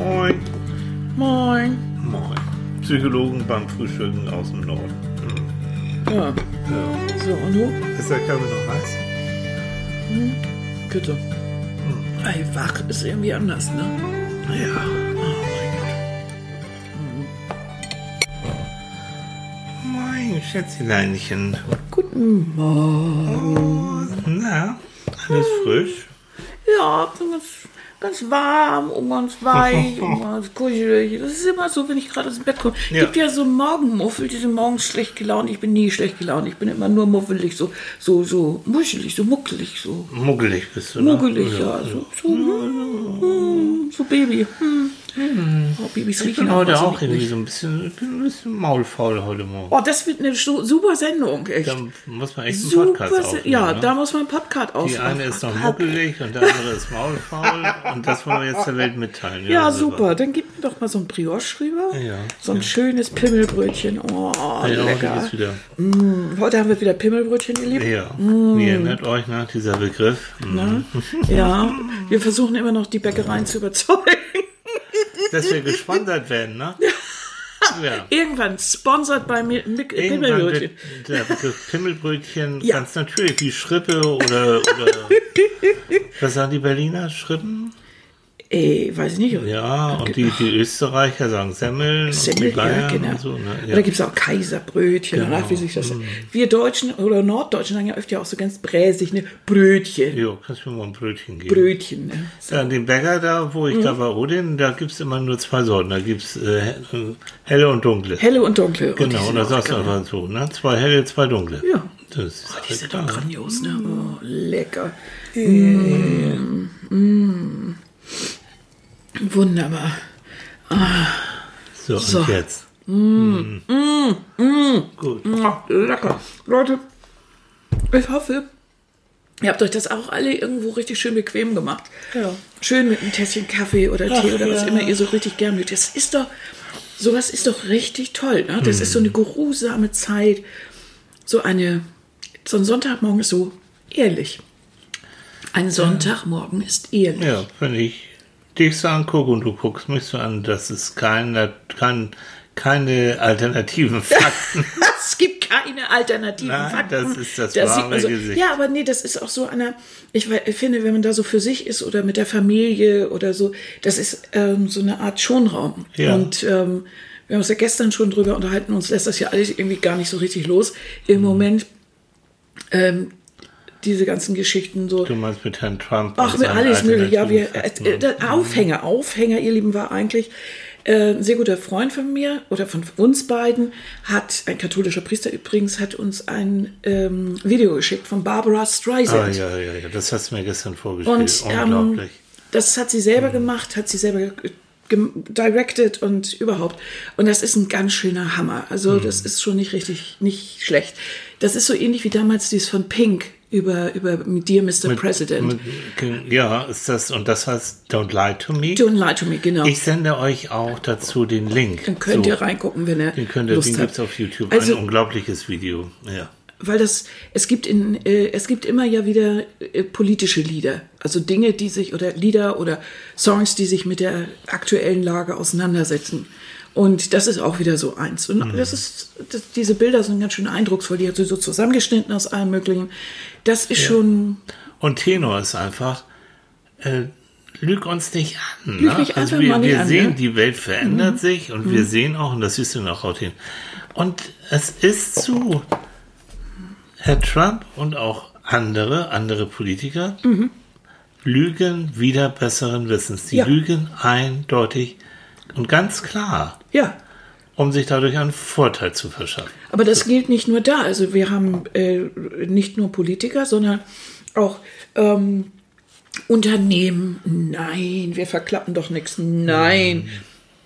Moin. Moin. Moin. Psychologen beim Frühstücken aus dem Norden. Hm. Ja, Ja. so, und du? Ist der Kaffee noch heiß? Bitte. Ey, wach ist irgendwie anders, ne? Ja. Oh mein Mein Schätzleinchen. Gott. Guten Morgen. Na, alles frisch? Ja, ganz, ganz warm und ganz weich und ganz kuschelig. Das ist immer so, wenn ich gerade aus dem Bett komme. Es Ja. gibt ja so Morgenmuffel, die sind morgens schlecht gelaunt. Ich bin nie schlecht gelaunt. Ich bin immer nur muffelig, so, so, so muschelig, so muckelig, so. Muggelig bist du, ne? Muggelig, ja. So, so, hm, so Baby. Hm. Oh, Babys Ich riechen bin heute so auch irgendwie so ein bisschen, ich bin ein bisschen maulfaul heute Morgen. Oh, das wird eine su- super Sendung, echt. Da muss man echt einen Super, Podcast Se- aufnehmen. ja, ne? da muss man einen Podcast Die ausmachen. eine ist noch muckelig und der andere ist maulfaul und das wollen wir jetzt der Welt mitteilen. Ja, wunderbar. super. Dann gib mir doch mal so ein Brioche rüber. Ja, So ein schönes Pimmelbrötchen. Oh, Ja, heute lecker. wieder. Heute haben wir wieder Pimmelbrötchen, ihr Lieben. Ja, wie erinnert euch nach dieser Begriff? Hm. Ne? Ja, wir versuchen immer noch die Bäckereien zu überzeugen. Dass wir gesponsert werden, ne? Ja. Irgendwann sponsert bei mir Mick- Irgendwann Pimmelbrötchen. wird der Begriff Pimmelbrötchen Ja. ganz natürlich wie Schrippe oder, oder was sagen die Berliner? Schrippen? Ey, weiß ich nicht. Ja, und die, die Österreicher sagen Semmeln und Semmel, ja, genau. und so. Ne? Und Ja. da gibt es auch Kaiserbrötchen. Genau. Und ach, wie sich das Wir Deutschen oder Norddeutschen sagen ja öfter auch so ganz bräsig, ne? Brötchen. Jo, kannst du mir mal ein Brötchen geben? Brötchen, ne? Ja, an dem Bäcker da, wo ich Mhm. da bei Odin, da gibt es immer nur zwei Sorten. Da gibt es äh, helle und dunkle. Helle und dunkle. Oh, genau, sind und da sagst du einfach so, ne? Zwei helle, zwei dunkle. Ja. Das ist Die halt sind doch grandios, ne? Oh, lecker. Mm, mm. Wunderbar. So, So. und jetzt. Mm. Gut. Oh, lecker. Leute, ich hoffe, ihr habt euch das auch alle irgendwo richtig schön bequem gemacht. Ja. Schön mit einem Tässchen Kaffee oder Tee Ach, oder was ja. immer ihr so richtig gern mögt. Das ist doch, sowas ist doch richtig toll. Ne? Das ist so eine geruhsame Zeit. So eine, so ein Sonntagmorgen ist so ehrlich. Ein Sonntagmorgen ist ehrlich. Ja, wenn ich dich so angucke und du guckst mich so an, das ist keine, kein, keine alternativen Fakten. Es gibt keine alternativen Nein, Fakten. das ist das Da wahre so, Gesicht. Ja, aber nee, das ist auch so einer, ich we- finde, wenn man da so für sich ist oder mit der Familie oder so, das ist ähm, so eine Art Schonraum. Ja. Und ähm, wir haben uns ja gestern schon drüber unterhalten, uns lässt das ja alles irgendwie gar nicht so richtig los. Mhm. Im Moment ähm, diese ganzen Geschichten so. Du meinst mit Herrn Trump. Ach, mit seinen alles mögliche. Ja, wir, äh, äh, der Aufhänger, Aufhänger, ihr Lieben, war eigentlich äh, ein sehr guter Freund von mir oder von uns beiden, hat, ein katholischer Priester übrigens, hat uns ein ähm, Video geschickt von Barbara Ah, Streisand. ja, ja, ja, das hast du mir gestern vorgespielt. Und ähm, Unglaublich. das hat sie selber gemacht, hat sie selber gem- directed und überhaupt. Und das ist ein ganz schöner Hammer. Also Mhm. das ist schon nicht richtig, nicht schlecht. Das ist so ähnlich wie damals dies von Pink über, über Dear Mr. President. Mit- ja, ist das, und das heißt Don't Lie to Me. Don't lie to me, genau. Ich sende euch auch dazu den Link. Dann könnt So, ihr reingucken, wenn ihr Den könnt ihr, Lust den habt. gibt's auf YouTube. Also- Ein unglaubliches Video. Ja. Weil das, es gibt in, äh, es gibt immer ja wieder äh, politische Lieder. Also Dinge, die sich, oder Lieder oder Songs, die sich mit der aktuellen Lage auseinandersetzen. Und das ist auch wieder so eins. Und Mhm. das ist, das, diese Bilder sind ganz schön eindrucksvoll. Die hat sie so zusammengeschnitten aus allem Möglichen. Das ist schon, Und Tenor ist einfach, äh, lüg uns nicht an. Lüg ne? mich also wir, wir an, sehen, ne? Mhm. die Welt verändert sich und wir sehen auch, und das siehst du noch heute hin. Und es ist so, Herr Trump und auch andere, andere Politiker Mhm. lügen wieder besseren Wissens. Die Ja. lügen eindeutig und ganz klar, ja. um sich dadurch einen Vorteil zu verschaffen. Aber das gilt nicht nur da. Also wir haben äh, nicht nur Politiker, sondern auch ähm, Unternehmen. Nein, wir verklappen doch nichts. Nein.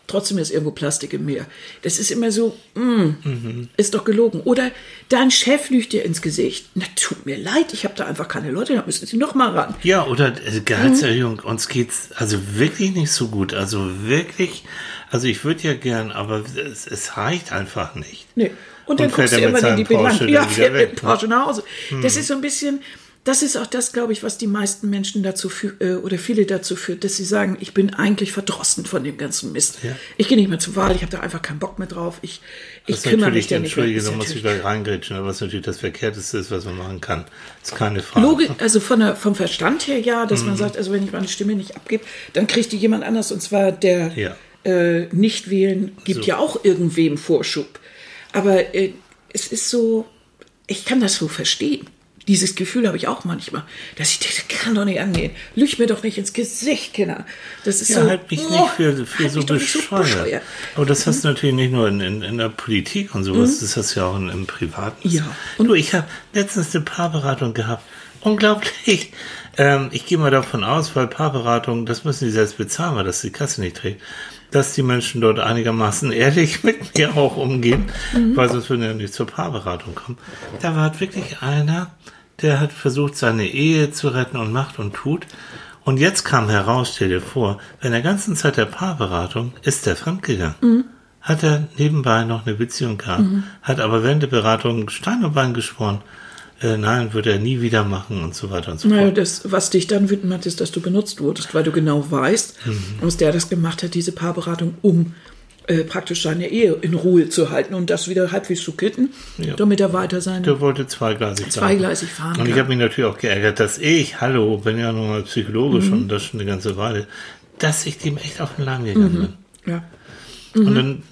Trotzdem ist irgendwo Plastik im Meer. Das ist immer so, mm, ist doch gelogen. Oder dein Chef lügt dir ins Gesicht. Na, tut mir leid, ich habe da einfach keine Leute, da müssen Sie noch mal ran. Ja, oder äh, Gehaltserhöhung, uns geht's also wirklich nicht so gut. Also wirklich, also ich würde ja gern, aber es, es reicht einfach nicht. Nee. Und dann Und guckst du er irgendwann in die Bilanz. Ja, fährt mit Porsche nach Hause. Das ist so ein bisschen, das ist auch das, glaube ich, was die meisten Menschen dazu führt, äh, oder viele dazu führt, dass sie sagen, ich bin eigentlich verdrossen von dem ganzen Mist. Ja. Ich gehe nicht mehr zur Wahl, ich habe da einfach keinen Bock mehr drauf. Ich, ich Das kümmere mich da nicht mehr. entschuldige, da muss ich gleich reingrätschen, aber was natürlich das Verkehrteste ist, was man machen kann. ist keine Frage. Logisch, also von der, vom Verstand her ja, dass Mhm. man sagt, also wenn ich meine Stimme nicht abgebe, dann kriegt die jemand anders und zwar der Ja. äh, nicht wählen gibt So. ja auch irgendwem Vorschub. Aber äh, es ist so, ich kann das so verstehen. Dieses Gefühl habe ich auch manchmal, dass ich denke, das kann doch nicht angehen. Lüg mir doch nicht ins Gesicht, Kinder. Das ist Ja, so. halt mich oh, nicht für, für halt so doch nicht bescheuert. Aber das hast du natürlich nicht nur in, in, in der Politik und sowas, das hast du ja auch in, im Privaten. Ja. Und du, ich habe letztens eine Paarberatung gehabt. Unglaublich. Ähm, ich gehe mal davon aus, weil Paarberatung, das müssen die selbst bezahlen, weil das die Kasse nicht trägt, dass die Menschen dort einigermaßen ehrlich mit mir auch umgehen, weil sonst würden ja nicht zur Paarberatung kommen. Da war wirklich einer, der hat versucht, seine Ehe zu retten und macht und tut. Und jetzt kam heraus, stell dir vor, in der ganzen Zeit der Paarberatung ist er fremdgegangen. Hat er nebenbei noch eine Beziehung gehabt, hat aber während der Beratung Stein und Bein geschworen, äh, nein, würde er nie wieder machen und so weiter und so Naja, fort. das, was dich dann wütend macht, ist, dass du benutzt wurdest, weil du genau weißt, Mhm. dass der das gemacht hat, diese Paarberatung, um äh, praktisch seine Ehe in Ruhe zu halten und das wieder halbwegs zu kitten, Ja. damit er weiter sein Der wollte zweigleisig fahren. Zweigleisig fahren Und ich habe mich natürlich auch geärgert, dass ich, hallo, bin ja nun mal psychologisch Mhm. und das schon eine ganze Weile, dass ich dem echt auf den Leim gegangen bin. Ja. Und dann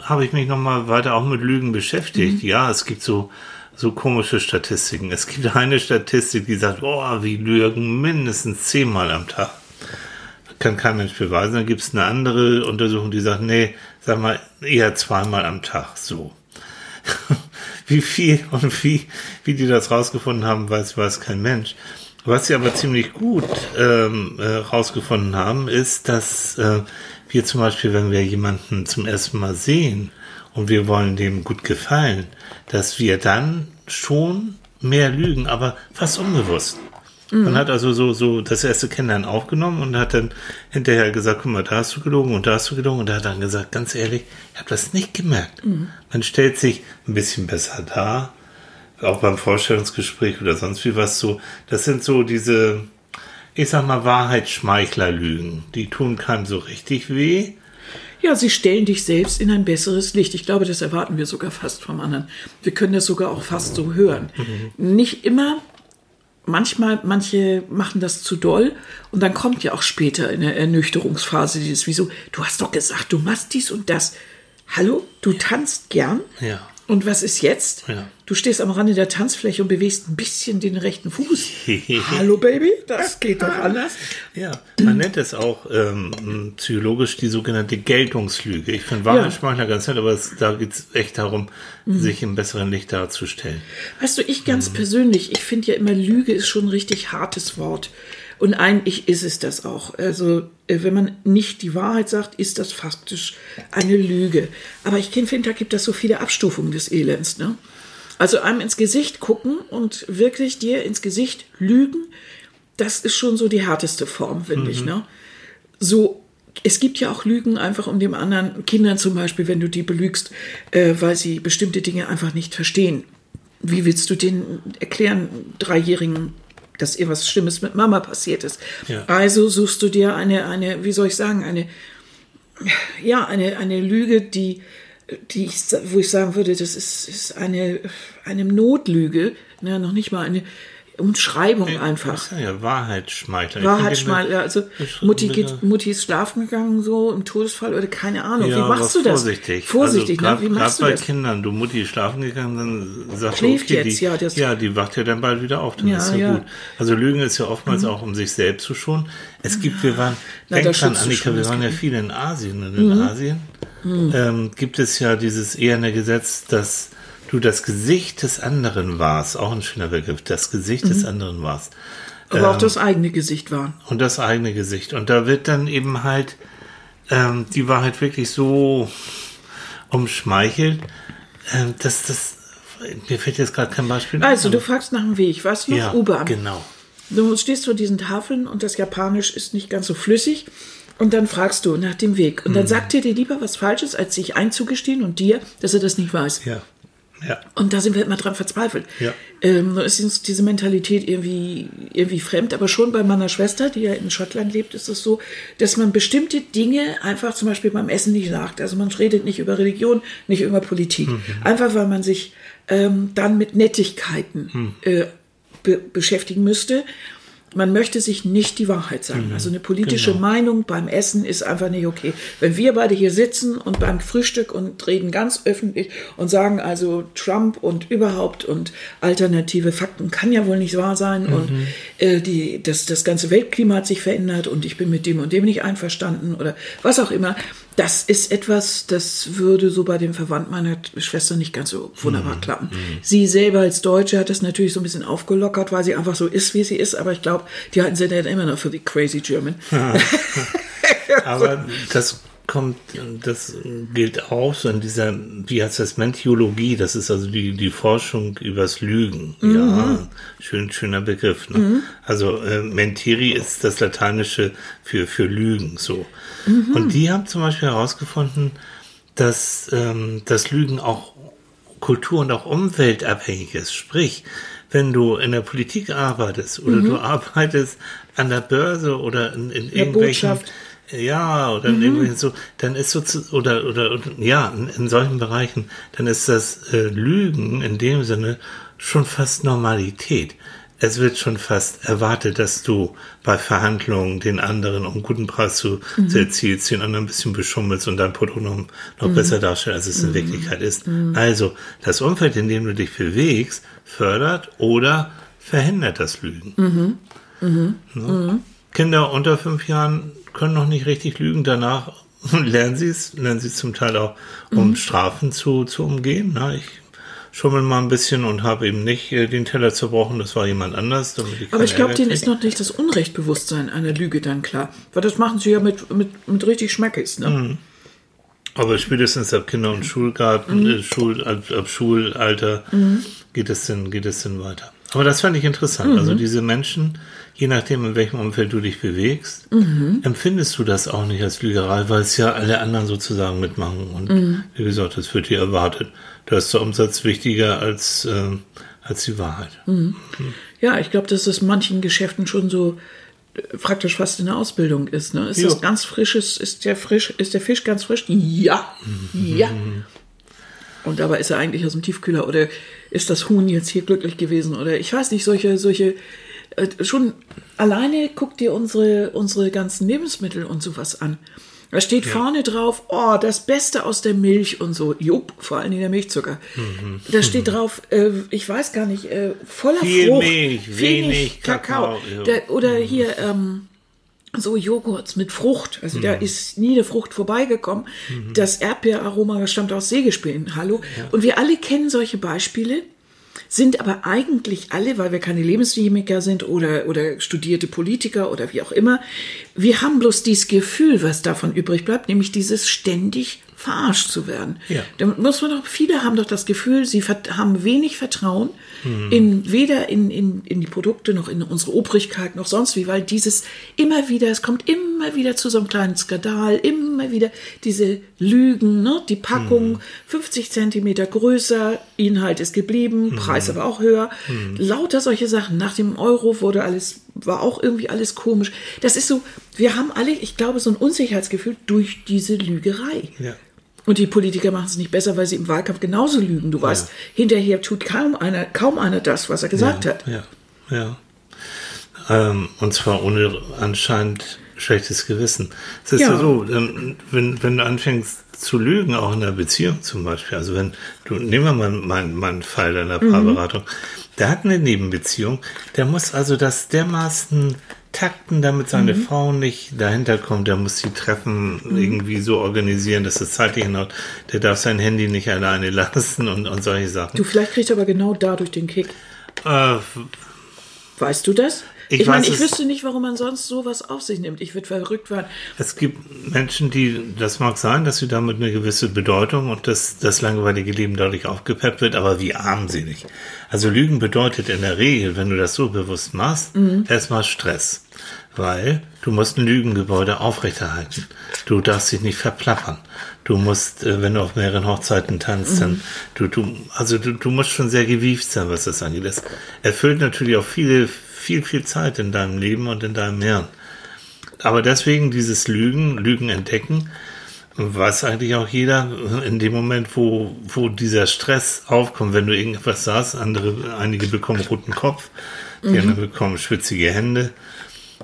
habe ich mich nochmal weiter auch mit Lügen beschäftigt. Ja, es gibt so, so komische Statistiken. Es gibt eine Statistik, die sagt, oh, wir lügen mindestens zehnmal am Tag. Kann kein Mensch beweisen. Dann gibt es eine andere Untersuchung, die sagt, nee, sag mal, eher zweimal am Tag. So. wie viel und wie, wie die das rausgefunden haben, weiß, weiß kein Mensch. Was sie aber ziemlich gut ähm, äh, rausgefunden haben, ist, dass äh, wir zum Beispiel, wenn wir jemanden zum ersten Mal sehen und wir wollen dem gut gefallen, dass wir dann schon mehr lügen, aber fast unbewusst. Man hat also so, so das erste Kennenlernen aufgenommen und hat dann hinterher gesagt, guck mal, da hast du gelogen und da hast du gelogen und er hat dann gesagt, ganz ehrlich, ich habe das nicht gemerkt. Man stellt sich ein bisschen besser dar, auch beim Vorstellungsgespräch oder sonst wie was so. Das sind so diese, ich sag mal, Wahrheitsschmeichlerlügen. Die tun keinem so richtig weh. Ja, sie stellen dich selbst in ein besseres Licht. Ich glaube, das erwarten wir sogar fast vom anderen. Wir können das sogar auch fast so hören. Nicht immer. Manchmal, manche machen das zu doll und dann kommt ja auch später in der Ernüchterungsphase dieses, wieso, du hast doch gesagt, du machst dies und das. Hallo, du tanzt gern? Ja. Und was ist jetzt? Ja. Du stehst am Rande der Tanzfläche und bewegst ein bisschen den rechten Fuß. Hallo Baby, das geht doch anders. Ja, man nennt es auch ähm, psychologisch die sogenannte Geltungslüge. Ich finde Wahrheitsschmeichler ganz nett, aber es, da geht es echt darum, sich im besseren Licht darzustellen. Weißt du, ich ganz persönlich, ich finde ja immer, Lüge ist schon ein richtig hartes Wort. Und eigentlich ist es das auch. Also, äh, wenn man nicht die Wahrheit sagt, ist das faktisch eine Lüge. Aber ich finde, da gibt es so viele Abstufungen des Elends. Ne? Also, einem ins Gesicht gucken und wirklich dir ins Gesicht lügen, das ist schon so die härteste Form, finde ich. Ne? So, es gibt ja auch Lügen einfach um dem anderen, Kindern zum Beispiel, wenn du die belügst, äh, weil sie bestimmte Dinge einfach nicht verstehen. Wie willst du denen erklären, Dreijährigen, dass ihr was Schlimmes mit Mama passiert ist? Ja. Also suchst du dir eine, eine, wie soll ich sagen, eine, ja, eine, eine Lüge, die, die ich, wo ich sagen würde, das ist, ist eine, eine Notlüge, ne, noch nicht mal eine Umschreibung einfach. Ja, ja, Wahrheitsschmeichler. Ich Wahrheitsschmeichler, also Mutti, geht, Mutti ist schlafen gegangen, so im Todesfall oder keine Ahnung. Ja, Wie machst du das? Vorsichtig. Vorsichtig, also, ne? Wie machst du bei das? Kindern, du Mutti ist schlafen gegangen, dann sagt Schläft du, okay, jetzt, die, ja, das- ja, die wacht ja dann bald wieder auf, dann Ja, ist ja, ja. Mhm. gut. Also Lügen ist ja oftmals auch, um sich selbst zu schonen. Es gibt, wir waren, Na, denk dran, Annika, wir waren ja Kind. viel in Asien und in Asien ähm, gibt es ja dieses eherne Gesetz, dass du das Gesicht des anderen warst, auch ein schöner Begriff, das Gesicht Mhm. des anderen warst. Aber auch das eigene Gesicht war. Und das eigene Gesicht. Und da wird dann eben halt ähm, die Wahrheit wirklich so umschmeichelt, ähm, dass das. Mir fällt jetzt gerade kein Beispiel Also, du fragst nach dem Weg, noch? ja, U-Bahn. genau. Du stehst vor diesen Tafeln und das Japanisch ist nicht ganz so flüssig. Und dann fragst du nach dem Weg. Und Mhm. dann sagt er dir lieber was Falsches, als sich einzugestehen und dir, dass er das nicht weiß. Ja. Ja. Und da sind wir immer dran verzweifelt. Ja. Ähm, ist uns diese Mentalität irgendwie, irgendwie fremd. Aber schon bei meiner Schwester, die ja in Schottland lebt, ist es so, dass man bestimmte Dinge einfach zum Beispiel beim Essen nicht sagt. Also man redet nicht über Religion, nicht über Politik. Einfach weil man sich ähm, dann mit Nettigkeiten äh, be beschäftigen müsste. Man möchte sich nicht die Wahrheit sagen. Also eine politische Meinung beim Essen ist einfach nicht okay. Wenn wir beide hier sitzen und beim Frühstück und reden ganz öffentlich und sagen also Trump und überhaupt und alternative Fakten kann ja wohl nicht wahr sein und äh, die, das, das ganze Weltklima hat sich verändert und ich bin mit dem und dem nicht einverstanden oder was auch immer. Das ist etwas, das würde so bei dem Verwandten meiner Schwester nicht ganz so wunderbar klappen. Sie selber als Deutsche hat das natürlich so ein bisschen aufgelockert, weil sie einfach so ist, wie sie ist. Aber ich glaube, die halten sie dann immer noch für die crazy German. Aber das kommt, das gilt auch so in dieser, wie heißt das, Mentiologie, das ist also die, die Forschung übers Lügen. Ja, schön, schöner Begriff. Ne? Also äh, Mentiri ist das Lateinische für, für Lügen, so. Und die haben zum Beispiel herausgefunden, dass ähm, das Lügen auch kultur- und auch umweltabhängig ist. Sprich, wenn du in der Politik arbeitest oder du arbeitest an der Börse oder in, in irgendwelchen Botschaft. ja, oder in irgendwelchen so, dann ist so zu, oder, oder, oder ja, in, in solchen Bereichen, dann ist das äh, Lügen in dem Sinne schon fast Normalität. Es wird schon fast erwartet, dass du bei Verhandlungen den anderen um guten Preis zu, zu erzielst, den anderen ein bisschen beschummelst und dein Produkt noch, noch besser darstellst, als es in Wirklichkeit ist. Also, das Umfeld, in dem du dich bewegst, fördert oder verhindert das Lügen. Ne? Kinder unter fünf Jahren können noch nicht richtig lügen. Danach lernen sie es, lernen sie es zum Teil auch, um Strafen zu, zu umgehen. Na, ich schummel mal ein bisschen und habe eben nicht äh, den Teller zerbrochen. Das war jemand anders. Damit ich Aber ich glaube, denen ist noch nicht das Unrechtbewusstsein einer Lüge dann klar. Weil das machen sie ja mit, mit, mit richtig Schmackes. Ne? Aber spätestens ab Kinder- und Schulgarten, äh, Schul, ab, ab Schulalter geht es dann, geht es dann weiter. Aber das fand ich interessant. Also diese Menschen, je nachdem, in welchem Umfeld du dich bewegst, empfindest du das auch nicht als Lügerei, weil es ja alle anderen sozusagen mitmachen. Und wie gesagt, das wird dir erwartet. Da ist der Umsatz wichtiger als, äh, als die Wahrheit. Ja, ich glaube, dass das manchen Geschäften schon so äh, praktisch fast in der Ausbildung ist. Ne? Ist Ja. das ganz frisches, ist der frisch, ist der Fisch ganz frisch? Ja, ja. Und dabei ist er eigentlich aus dem Tiefkühler oder ist das Huhn jetzt hier glücklich gewesen oder ich weiß nicht, solche, solche, äh, schon alleine guck dir unsere, unsere ganzen Lebensmittel und sowas an. Da steht vorne drauf, oh, das Beste aus der Milch und so. Jupp, vor allem der Milchzucker. Da steht drauf, äh, ich weiß gar nicht, äh, voller Viel Frucht. Milch, wenig Kakao, ja. Da, oder hier, ähm, so Joghurts mit Frucht. Also da ist nie eine Frucht vorbeigekommen. Das Erdbeeraroma stammt aus Sägespänen. Hallo. Und wir alle kennen solche Beispiele, sind aber eigentlich alle, weil wir keine Lebenschemiker sind oder, oder studierte Politiker oder wie auch immer, wir haben bloß dieses Gefühl, was davon übrig bleibt, nämlich dieses ständig verarscht zu werden. Ja. Da muss man doch, viele haben doch das Gefühl, sie haben wenig Vertrauen in weder in, in, in die Produkte noch in unsere Obrigkeit noch sonst wie, weil dieses immer wieder, es kommt immer wieder zu so einem kleinen Skandal, immer wieder diese Lügen, ne? die Packung 50 Zentimeter größer, Inhalt ist geblieben, Preis aber auch höher, lauter solche Sachen. Nach dem Euro wurde alles, war auch irgendwie alles komisch. Das ist so, wir haben alle, ich glaube, so ein Unsicherheitsgefühl durch diese Lügerei. Ja. Und die Politiker machen es nicht besser, weil sie im Wahlkampf genauso lügen. Du weißt, hinterher tut kaum einer, kaum einer das, was er gesagt hat. Ja, ja. Ähm, und zwar ohne anscheinend schlechtes Gewissen. Es ist ja, Ja. so, ähm, wenn, wenn du anfängst zu lügen, auch in einer Beziehung zum Beispiel, also wenn du, nehmen wir mal meinen, meinen Fall deiner Paarberatung, der hat eine Nebenbeziehung, der muss also das dermaßen takten, damit seine Frau nicht dahinter kommt, der muss die Treffen irgendwie so organisieren, dass es zeitlich hinhaut, der darf sein Handy nicht alleine lassen und, und solche Sachen. Du, vielleicht kriegst du aber genau dadurch den Kick. Äh, Weißt du das? Ich, Ich meine, ich wüsste nicht, warum man sonst sowas auf sich nimmt. Ich würde verrückt werden. Es gibt Menschen, die, das mag sein, dass sie damit eine gewisse Bedeutung und das, das langweilige Leben dadurch aufgepeppt wird, aber wie armselig. Also Lügen bedeutet in der Regel, wenn du das so bewusst machst, erstmal Stress. Weil du musst ein Lügengebäude aufrechterhalten. Du darfst dich nicht verplappern. Du musst, äh, wenn du auf mehreren Hochzeiten tanzt, dann, du, du, also du, du musst schon sehr gewieft sein, was das angeht. Das erfüllt natürlich auch viele, viel, viel Zeit in deinem Leben und in deinem Hirn. Aber deswegen dieses Lügen, Lügen entdecken, weiß eigentlich auch jeder in dem Moment, wo, wo dieser Stress aufkommt, wenn du irgendwas sagst, andere, einige bekommen roten Kopf, die anderen bekommen schwitzige Hände.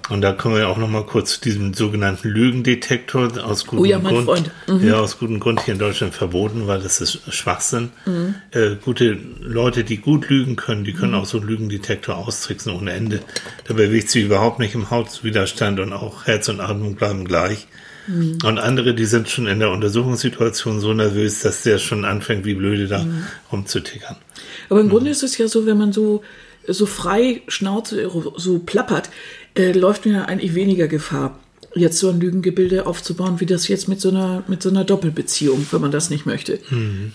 Und da kommen wir auch noch mal kurz zu diesem sogenannten Lügendetektor aus gutem Oh ja, mein Grund. Freund. Ja, aus gutem Grund hier in Deutschland verboten, weil das ist Schwachsinn. Äh, gute Leute, die gut lügen können, die können auch so einen Lügendetektor austricksen ohne Ende. Da bewegt sich überhaupt nicht im Hautwiderstand und auch Herz und Atmung bleiben gleich. Und andere, die sind schon in der Untersuchungssituation so nervös, dass der schon anfängt, wie blöde da rumzutickern. Aber im Grunde ist es ja so, wenn man so, so frei Schnauze so plappert, äh, läuft ja eigentlich weniger Gefahr, jetzt so ein Lügengebilde aufzubauen, wie das jetzt mit so einer, mit so einer Doppelbeziehung, wenn man das nicht möchte.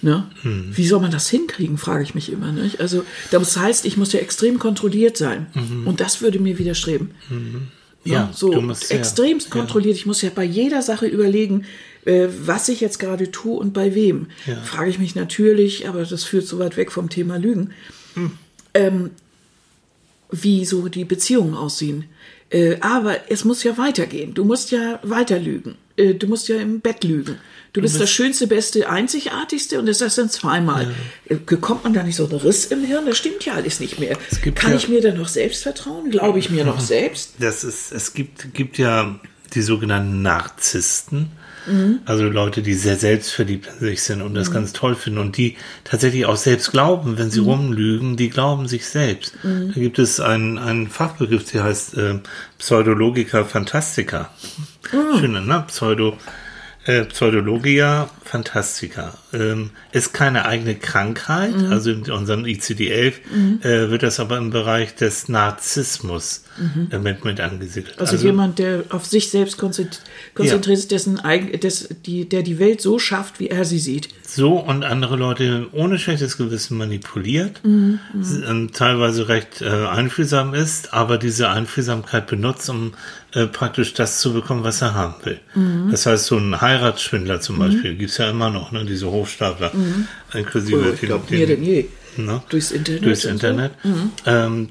Ne? Wie soll man das hinkriegen, frage ich mich immer. Nicht? Also, das heißt, ich muss ja extrem kontrolliert sein. Und das würde mir widerstreben. Ja, so du musst ja- extremst ja. kontrolliert. Ich muss ja bei jeder Sache überlegen, äh, was ich jetzt gerade tue und bei wem. Ja. Frage ich mich natürlich, aber das führt so weit weg vom Thema Lügen, Hm. ähm, wie so die Beziehungen aussehen. Äh, aber es muss ja weitergehen. Du musst ja weiter lügen. Äh, du musst ja im Bett lügen. Du, bist, das Schönste, Beste, Einzigartigste und das ist dann zweimal. Äh, Bekommt man da nicht so einen Riss im Hirn? Das stimmt ja alles nicht mehr. Kann ja- ich mir dann noch selbst vertrauen? Glaube ich mir noch selbst? Das ist, es gibt, gibt ja die sogenannten Narzissten. Also Leute, die sehr selbstverliebt in sich sind und das ganz toll finden und die tatsächlich auch selbst glauben, wenn sie rumlügen, die glauben sich selbst. Da gibt es einen, einen Fachbegriff, der heißt äh, Pseudologica Fantastica. Schöner, ne? Pseudo, äh, Pseudologia Fantastica. Ähm, ist keine eigene Krankheit, also in unserem ICD-11 äh, wird das aber im Bereich des Narzissmus äh, mit, mit angesiedelt. Also, jemand, der auf sich selbst konzentri- konzentriert ist, dessen eigen, des, die, der die Welt so schafft, wie er sie sieht. so und andere Leute ohne schlechtes Gewissen manipuliert, Mhm, ähm, teilweise recht äh, einfühlsam ist, aber diese Einfühlsamkeit benutzt, um äh, praktisch das zu bekommen, was er haben will. Mhm. Das heißt, so ein Heiratsschwindler zum Beispiel gibt's ja immer noch, ne, diese Hochstapler, inklusive Mhm. Oh, ich den- mehr denn je. ne? Durchs Internet. durchs und so. Internet. Ähm,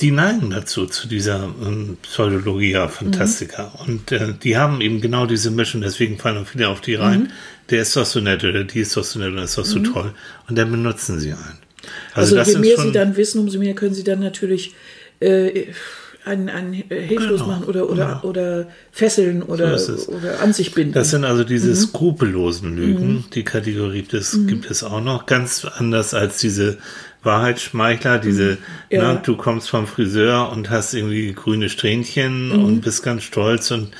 die neigen dazu, zu dieser ähm, Pseudologia Fantastica. Und äh, die haben eben genau diese Mischung, deswegen fallen auch viele auf die rein. Der ist doch so nett oder die ist doch so nett und ist doch so toll. Und dann benutzen sie einen. Also, das je mehr sie dann wissen, umso mehr können sie dann natürlich äh, einen, einen hilflos Genau. machen oder, oder, oder fesseln oder, So oder an sich binden. Das sind also diese Mhm. skrupellosen Lügen. Die Kategorie gibt es, gibt es auch noch. Ganz anders als diese Wahrheitsschmeichler, diese, Mhm. Ja. na, du kommst vom Friseur und hast irgendwie grüne Strähnchen Mhm. und bist ganz stolz und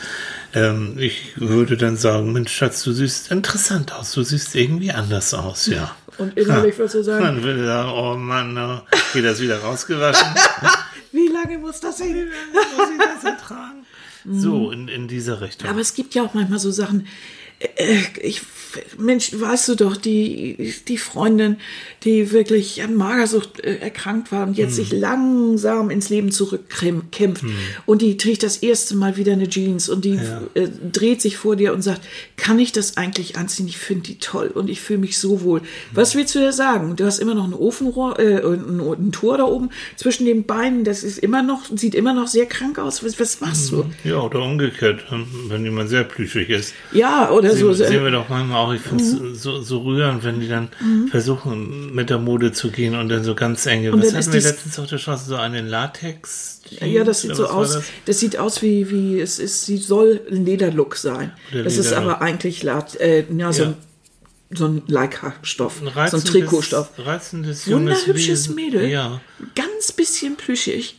ähm, ich würde dann sagen, Mensch, Schatz, du siehst interessant aus, du siehst irgendwie anders aus, ja. Und innerlich würdest du sagen, Man würde sagen, oh Mann, na, geht das wieder rausgewaschen? lange muss das hin? Muss ich das ertragen? So, in, in diese Richtung. Aber es gibt ja auch manchmal so Sachen, ich, Mensch, weißt du doch, die, die Freundin, die wirklich an Magersucht äh, erkrankt war und jetzt sich langsam ins Leben zurückkämpft und die trägt das erste Mal wieder eine Jeans und die äh, dreht sich vor dir und sagt, kann ich das eigentlich anziehen? Ich finde die toll und ich fühle mich so wohl. Was willst du dir sagen? Du hast immer noch ein Ofenrohr, äh, ein, ein Tor da oben zwischen den Beinen, das ist immer noch, sieht immer noch sehr krank aus. Was, was machst du? Ja, oder umgekehrt, wenn jemand sehr plüschig ist. Ja, oder Sehen, so. sehen wir doch manchmal auch, ich finde es so, so rührend, wenn die dann versuchen, mit der Mode zu gehen und dann so ganz enge. Und Was hatten wir letztens auf der Straße? So einen Latex? Ja, das sieht Oder so aus. das? Das? sieht aus wie, wie es ist, sie soll ein Lederlook sein. Der das ist aber eigentlich Lat, äh, ja, so Ja. ein, so ein Leica-Stoff, so ein Trikotstoff. Reizendes junges Wunderhübsches. Mädel. Ja. Ganz bisschen plüschig,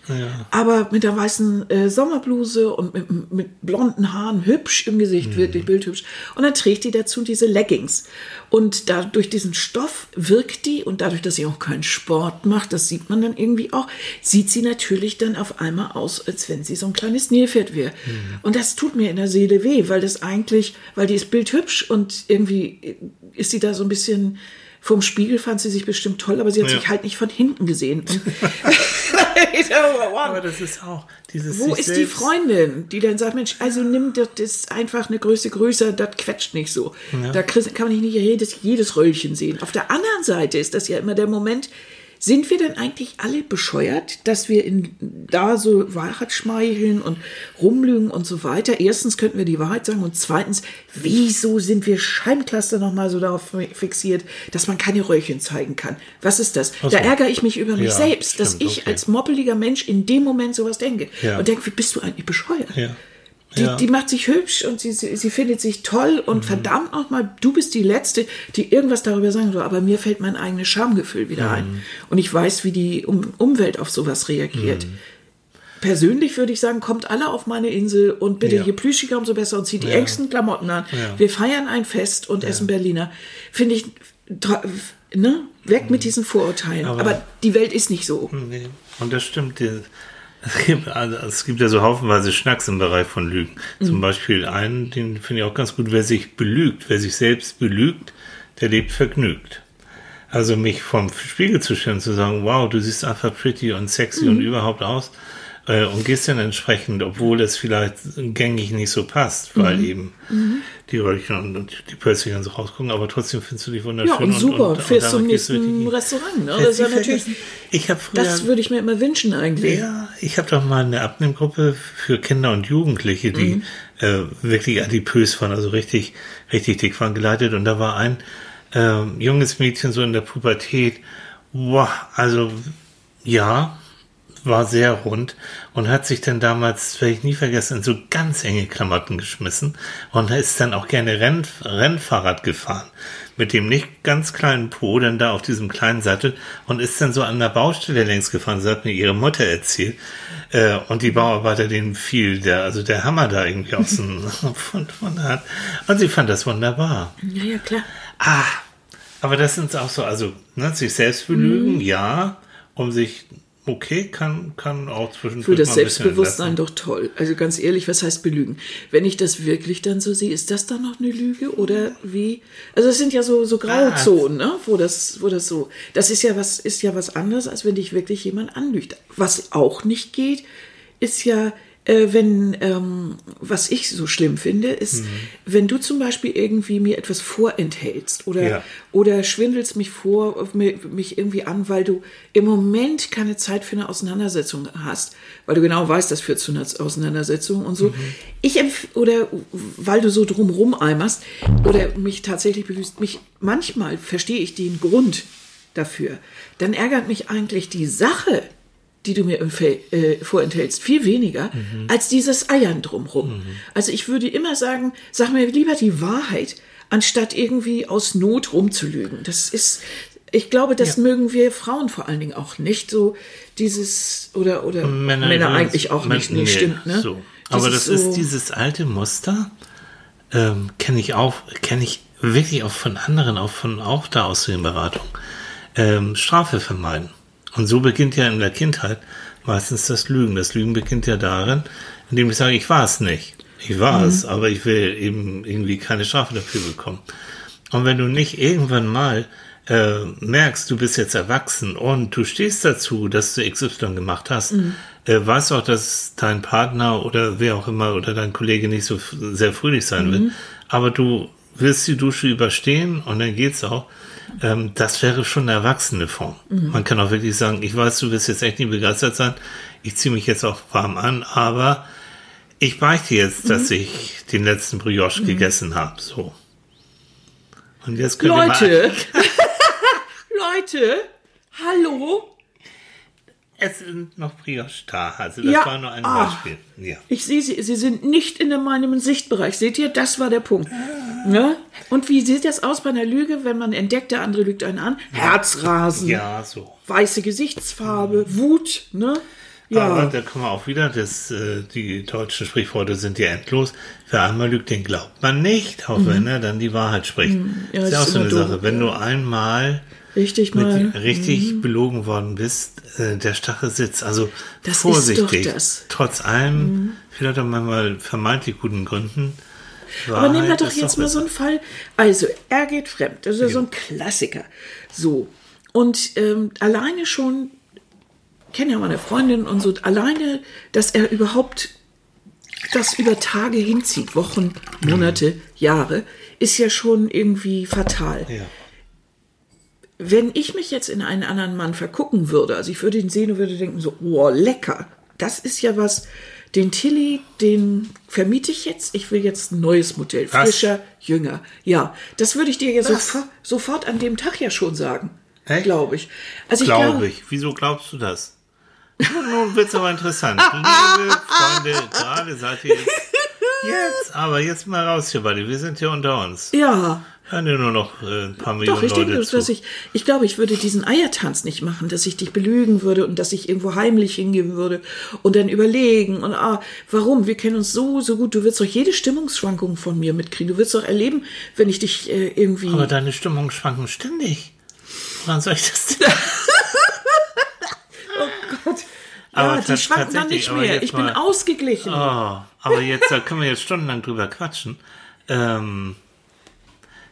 aber mit der weißen äh, Sommerbluse und mit, mit blonden Haaren, hübsch im Gesicht, wirklich bildhübsch. Und dann trägt die dazu diese Leggings. Und da durch diesen Stoff wirkt die und dadurch, dass sie auch keinen Sport macht, das sieht man dann irgendwie auch, sieht sie natürlich dann auf einmal aus, als wenn sie so ein kleines Nilpferd wäre. Und das tut mir in der Seele weh, weil das eigentlich, weil die ist bildhübsch und irgendwie ist sie da so ein bisschen vom Spiegel fand sie sich bestimmt toll, aber sie hat Ja. sich halt nicht von hinten gesehen. Aber das ist auch dieses. Wo ist die selbst- Freundin, die dann sagt, Mensch, also nimm das, das ist einfach eine Größe größer, das quetscht nicht so. Da krieg- kann man nicht jedes, jedes Röllchen sehen. Auf der anderen Seite ist das ja immer der Moment, sind wir denn eigentlich alle bescheuert, dass wir in, da so Wahrheit schmeicheln und rumlügen und so weiter? Erstens könnten wir die Wahrheit sagen und zweitens, wieso sind wir Scheibenklaster nochmal so darauf fixiert, dass man keine Röllchen zeigen kann? Was ist das? Ach Da ärgere ich mich über mich Ja, selbst, dass stimmt, ich okay. als moppeliger Mensch in dem Moment sowas denke Ja. und denke, wie bist du eigentlich bescheuert? Ja. Die, Ja. Mhm. die macht sich hübsch und sie, sie, sie findet sich toll und verdammt nochmal, du bist die Letzte, die irgendwas darüber sagen soll, aber mir fällt mein eigenes Schamgefühl wieder Mhm. ein. Und ich weiß, wie die um Umwelt auf sowas reagiert. Mhm. Persönlich würde ich sagen, kommt alle auf meine Insel und bitte Ja. je plüschiger, umso besser und zieht die Ja. engsten Klamotten an. Wir feiern ein Fest und essen Berliner. Finde ich, ne? Weg mit diesen Vorurteilen. Mhm. Aber- Aber, die Welt ist nicht so. Nee. Und das stimmt. die- Es gibt, also es gibt ja so haufenweise Schnacks im Bereich von Lügen. Mhm. Zum Beispiel einen, den finde ich auch ganz gut, wer sich belügt, wer sich selbst belügt, der lebt vergnügt. Also mich vom Spiegel zu stellen zu sagen, wow, du siehst einfach pretty und sexy Mhm. und überhaupt aus. Äh, und gehst dann entsprechend, obwohl es vielleicht gängig nicht so passt, weil Mhm. eben die Röllchen und, und die Pölzchen dann so rausgucken, aber trotzdem findest du dich Ja, wunderschön. und super. und, Fährst zum nächsten Restaurant. Ne? Das ja ich natürlich. Ich früher. das würde ich mir immer wünschen eigentlich. Ja, ich habe doch mal eine Abnehmgruppe für Kinder und Jugendliche, die Mhm. äh, wirklich adipös waren, also richtig, richtig dick waren, geleitet. Und da war ein ähm, junges Mädchen so in der Pubertät, boah, also ja, war sehr rund und hat sich dann damals, werde ich nie vergessen, in so ganz enge Klamotten geschmissen und ist dann auch gerne Renn, Rennfahrrad gefahren. Mit dem nicht ganz kleinen Po, dann da auf diesem kleinen Sattel und ist dann so an der Baustelle längs gefahren. Das hat mir ihre Mutter erzählt. Äh, und die Bauarbeiter, denen fiel der, also der Hammer da irgendwie aus dem, von, von der Hand. Und sie fand das wunderbar. Ja, ja, klar. Ah, aber das sind auch so, also ne, sich selbst belügen, Mhm. ja, um sich, okay, kann, kann auch zwischendurch Für das Selbstbewusstsein doch toll. Also ganz ehrlich, was heißt belügen? Wenn ich das wirklich dann so sehe, ist das dann noch eine Lüge oder wie? Also es sind ja so so Grauzonen, ne? Wo das, wo das so. Das ist ja was, ist ja was anderes, als wenn dich wirklich jemand anlügt. Was auch nicht geht, ist ja äh, wenn, ähm, was ich so schlimm finde, ist, Mhm. wenn du zum Beispiel irgendwie mir etwas vorenthältst oder, Ja. oder schwindelst mich vor, mich irgendwie an, weil du im Moment keine Zeit für eine Auseinandersetzung hast, weil du genau weißt, das führt zu einer Auseinandersetzung und so. Mhm. Ich empf oder weil du so drumrum eimerst oder mich tatsächlich belügst, mich manchmal verstehe ich den Grund dafür. Dann ärgert mich eigentlich die Sache, die du mir äh, vorenthältst, viel weniger als dieses Eiern drumrum. Also ich würde immer sagen, sag mir lieber die Wahrheit, anstatt irgendwie aus Not rumzulügen. Das ist, ich glaube, das mögen wir Frauen vor allen Dingen auch nicht. So dieses oder oder Männer, übrigens- eigentlich auch nicht. Nee, stimmt, ne? So. Aber das ist so- dieses alte Muster, ähm, kenne ich auch, kenne ich wirklich auch von anderen, auch von auch da aus den Beratungen. Ähm, Strafe vermeiden. Und so beginnt ja in der Kindheit meistens das Lügen. Das Lügen beginnt ja darin, indem ich sage, ich war es nicht. Ich war Mhm. es, aber ich will eben irgendwie keine Strafe dafür bekommen. Und wenn du nicht irgendwann mal äh, merkst, du bist jetzt erwachsen und du stehst dazu, dass du XY gemacht hast, Mhm. äh, weißt auch, dass dein Partner oder wer auch immer oder dein Kollege nicht so sehr fröhlich sein Mhm. will, aber du wirst die Dusche überstehen und dann geht's auch. Ähm, das wäre schon eine erwachsene Form. Mhm. Man kann auch wirklich sagen, ich weiß, du wirst jetzt echt nicht begeistert sein, ich ziehe mich jetzt auch warm an, aber ich beichte jetzt, dass Mhm. ich den letzten Brioche gegessen habe. So. Und jetzt könnt Leute, Leute, hallo. es sind noch Brioche da. Also das Ja. war nur ein Ah. Beispiel. Ja. Ich sehe sie, sie sind nicht in meinem Sichtbereich. Seht ihr, das war der Punkt. Ne? Und wie sieht das aus bei einer Lüge, wenn man entdeckt, der andere lügt einen an? Herzrasen, ja, so. weiße Gesichtsfarbe, Wut, ne? Aber Ja, da kommen wir auch wieder, das, äh, die deutschen Sprichworte sind ja endlos. Wer einmal lügt, den glaubt man nicht, auch wenn er dann die Wahrheit spricht. Mhm. Ja, ist ja auch so eine doof, Sache. Wenn du einmal richtig mit, mal. richtig belogen worden bist, äh, der Stachel sitzt. Also Das ist vorsichtig. das. Mhm. Trotz allem, vielleicht auch manchmal vermeintlich guten Gründen. Aber nehmen wir Wahrheit doch jetzt mal so einen Fall. Also, er geht fremd. Das ist ja so ein Klassiker. So. Und ähm, alleine schon, ich kenne ja meine Freundin und so, alleine, dass er überhaupt das über Tage hinzieht, Wochen, Monate, Jahre, ist ja schon irgendwie fatal. Ja. Wenn ich mich jetzt in einen anderen Mann vergucken würde, also ich würde ihn sehen und würde denken so, oh, lecker, das ist ja was, den Tilly, den vermiete ich jetzt, ich will jetzt ein neues Modell, Was? frischer, jünger. Ja, das würde ich dir ja Was? sofort, an dem Tag ja schon sagen, glaube ich. Also ich Glaube glaube, ich. Wieso glaubst du das? Nun wird's aber interessant. Liebe Freunde, gerade seid ihr jetzt, jetzt, aber jetzt mal raus hier, Buddy. Wir sind hier unter uns. ja, Hören dir nur noch äh, ein paar Millionen Doch, ich Leute denke, zu. dass ich, ich glaube, ich würde diesen Eiertanz nicht machen, dass ich dich belügen würde und dass ich irgendwo heimlich hingehen würde und dann überlegen und ah, warum? Wir kennen uns so, so gut. Du wirst doch jede Stimmungsschwankung von mir mitkriegen. Du wirst doch erleben, wenn ich dich äh, irgendwie. aber deine Stimmung schwanken ständig. Woran soll ich das denn? Gott. Aber ja, die schwanken dann nicht mehr. Ich bin mal- ausgeglichen. Oh, aber jetzt, da können wir jetzt stundenlang drüber quatschen. Ähm,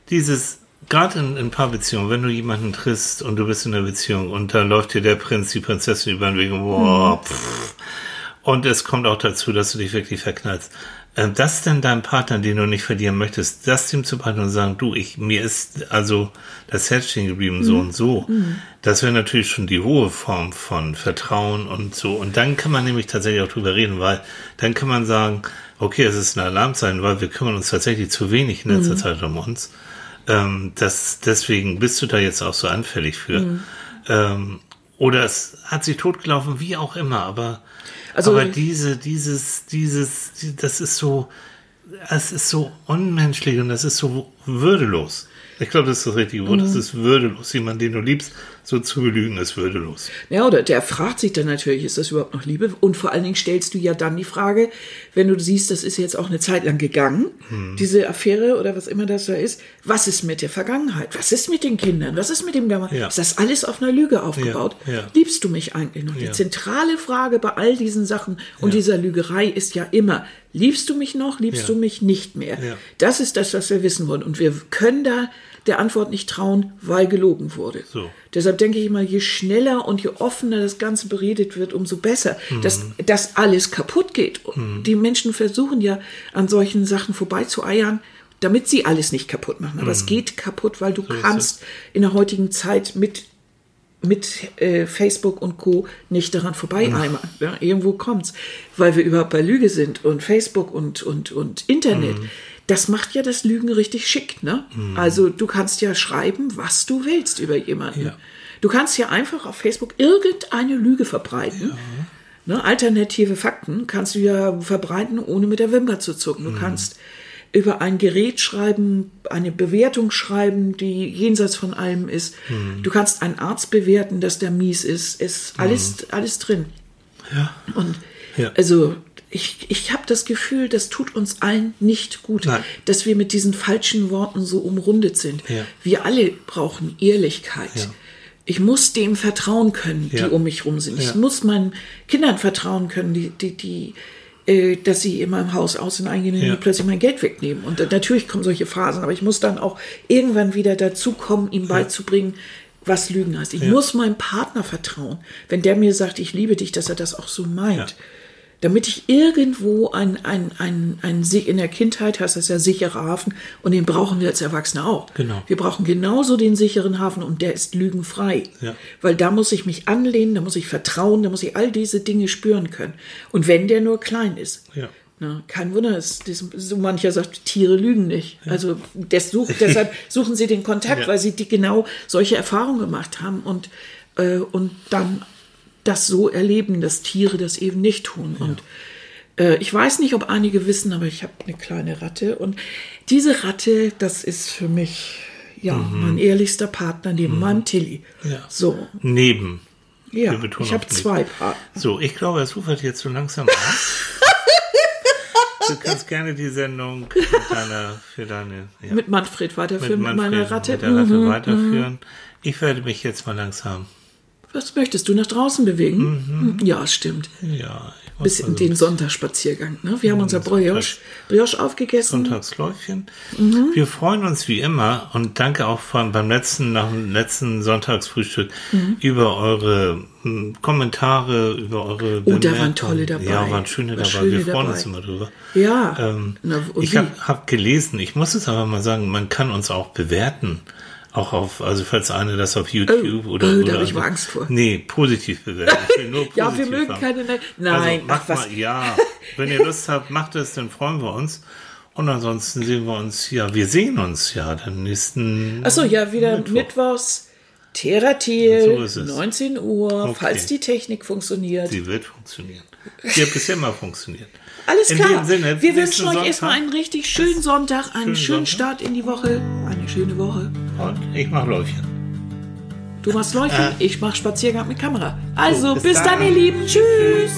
dieses, gerade in, in Paarbeziehungen, wenn du jemanden triffst und du bist in einer Beziehung und da läuft dir der Prinz, die Prinzessin über den Weg und, boah, pff, und es kommt auch dazu, dass du dich wirklich verknallst. Ähm, das denn deinem Partner, den du nicht verlieren möchtest, das dem zu packen und sagen, du, ich, mir ist also das Herz stehen geblieben, so und so. Das wäre natürlich schon die hohe Form von Vertrauen und so. Und dann kann man nämlich tatsächlich auch drüber reden, weil dann kann man sagen, okay, es ist ein Alarmzeichen, weil wir kümmern uns tatsächlich zu wenig in letzter Zeit um uns. Ähm, das, deswegen bist du da jetzt auch so anfällig für. Ähm, oder es hat sich totgelaufen, wie auch immer, aber, Also- aber diese, dieses, dieses, die- das ist so, es ist so unmenschlich und das ist so würdelos. Ich glaube, das ist das richtige Wort. Das ist würdelos. Jemand, den du liebst, so zu belügen, ist würdelos. Ja, oder der fragt sich dann natürlich, ist das überhaupt noch Liebe? Und vor allen Dingen stellst du ja dann die Frage, wenn du siehst, das ist jetzt auch eine Zeit lang gegangen, diese Affäre oder was immer das da ist, was ist mit der Vergangenheit? Was ist mit den Kindern? Was ist mit dem Gamma? Ja. Ist das alles auf einer Lüge aufgebaut? Ja, ja. Liebst du mich eigentlich noch? Die zentrale Frage bei all diesen Sachen und dieser Lügerei ist ja immer, liebst du mich noch? Liebst du mich nicht mehr? Das ist das, was wir wissen wollen. Und wir können da der Antwort nicht trauen, weil gelogen wurde. So. Deshalb denke ich mal, je schneller und je offener das Ganze beredet wird, umso besser. Mhm. Dass das alles kaputt geht. Und Die Menschen versuchen ja an solchen Sachen vorbeizueiern, damit sie alles nicht kaputt machen. Aber es geht kaputt, weil du Mhm. ist kannst in der heutigen Zeit mit mit äh, Facebook und Co. nicht daran vorbeieimern. Ja, irgendwo kommt's, weil wir überhaupt bei Lüge sind und Facebook und und und Internet. Mhm. Das macht ja das Lügen richtig schick, ne? Also du kannst ja schreiben, was du willst über jemanden. Ja. Du kannst ja einfach auf Facebook irgendeine Lüge verbreiten. Ne, alternative Fakten kannst du ja verbreiten, ohne mit der Wimper zu zucken. Du kannst über ein Gerät schreiben, eine Bewertung schreiben, die jenseits von allem ist. Du kannst einen Arzt bewerten, dass der mies ist. Ist alles, alles drin. Ja. Und Ja. also ich, ich habe das Gefühl, das tut uns allen nicht gut, Nein. dass wir mit diesen falschen Worten so umrundet sind. Ja. Wir alle brauchen Ehrlichkeit. Ja. Ich muss dem vertrauen können, die Ja. um mich rum sind. Ich muss meinen Kindern vertrauen können, die, die, die äh, dass sie in meinem Haus aus und eingehen und plötzlich mein Geld wegnehmen. Und natürlich kommen solche Phasen, aber ich muss dann auch irgendwann wieder dazu kommen, ihm beizubringen, was Lügen heißt. Ich muss meinem Partner vertrauen, wenn der mir sagt, ich liebe dich, dass er das auch so meint. Ja. Damit ich irgendwo ein, ein, ein, ein, in der Kindheit heißt das ja sicherer Hafen und den brauchen wir als Erwachsene auch. Genau. Wir brauchen genauso den sicheren Hafen und der ist lügenfrei. Ja. Weil da muss ich mich anlehnen, da muss ich vertrauen, da muss ich all diese Dinge spüren können. Und wenn der nur klein ist. Ja. Na, kein Wunder, es, das, so mancher sagt, Tiere lügen nicht. Also das sucht, deshalb suchen sie den Kontakt, Ja. weil sie die genau solche Erfahrungen gemacht haben und, äh, und dann das so erleben, dass Tiere das eben nicht tun. Und äh, ich weiß nicht, ob einige wissen, aber ich habe eine kleine Ratte. Und diese Ratte, das ist für mich ja mein ehrlichster Partner neben meinem Tilly. Mhm. Ja. So, Neben. ja, ich habe zwei Partner. So, ich glaube, es ufert jetzt so langsam aus. du kannst gerne die Sendung mit deiner, für deine, ja, Mit Manfred weiterführen, mit, Manfred, meiner Ratte. Mit der Ratte Mhm. weiterführen. Ich werde mich jetzt mal langsam, Was möchtest du nach draußen bewegen? Ja, stimmt. ja, ich Bis in so den Sonntagsspaziergang. Ne? Wir haben unser Brioche, Brioche aufgegessen. Sonntagsläufchen. Mhm. Wir freuen uns wie immer und danke auch von, beim letzten, nach dem letzten Sonntagsfrühstück Mhm. über eure hm, Kommentare, über eure Oh, da waren tolle dabei. Ja, waren schöne War dabei. schöne Wir freuen dabei. uns immer drüber. Ja. Ähm, Na, ich habe hab gelesen, ich muss es aber mal sagen, man kann uns auch bewerten. Auch auf, also falls eine das auf YouTube Oh, oder. oh, da oder hab ich mal Angst vor. Nee, positiv bewerten. Ja, wir mögen haben. keine. Ne Nein, Also macht ach, was. mal, ja. Wenn ihr Lust habt, macht es, dann freuen wir uns. Und ansonsten sehen wir uns, ja, wir sehen uns ja dann nächsten. Achso, ja, wieder Mittwoch. Mittwochs. Theratil, So ist es. 19 Uhr, Okay. falls die Technik funktioniert. Sie wird funktionieren. Sie hat bisher mal funktioniert. Alles In klar. Sinne, wir wünschen euch erstmal einen richtig schönen Sonntag, einen Schönen schönen Sonntag. Start in die Woche, eine schöne Woche. Und ich mach Läufchen. Du machst Läufchen, Äh. ich mach Spaziergang mit Kamera. Also, bis bis, dann, dann. ihr Lieben. Tschüss.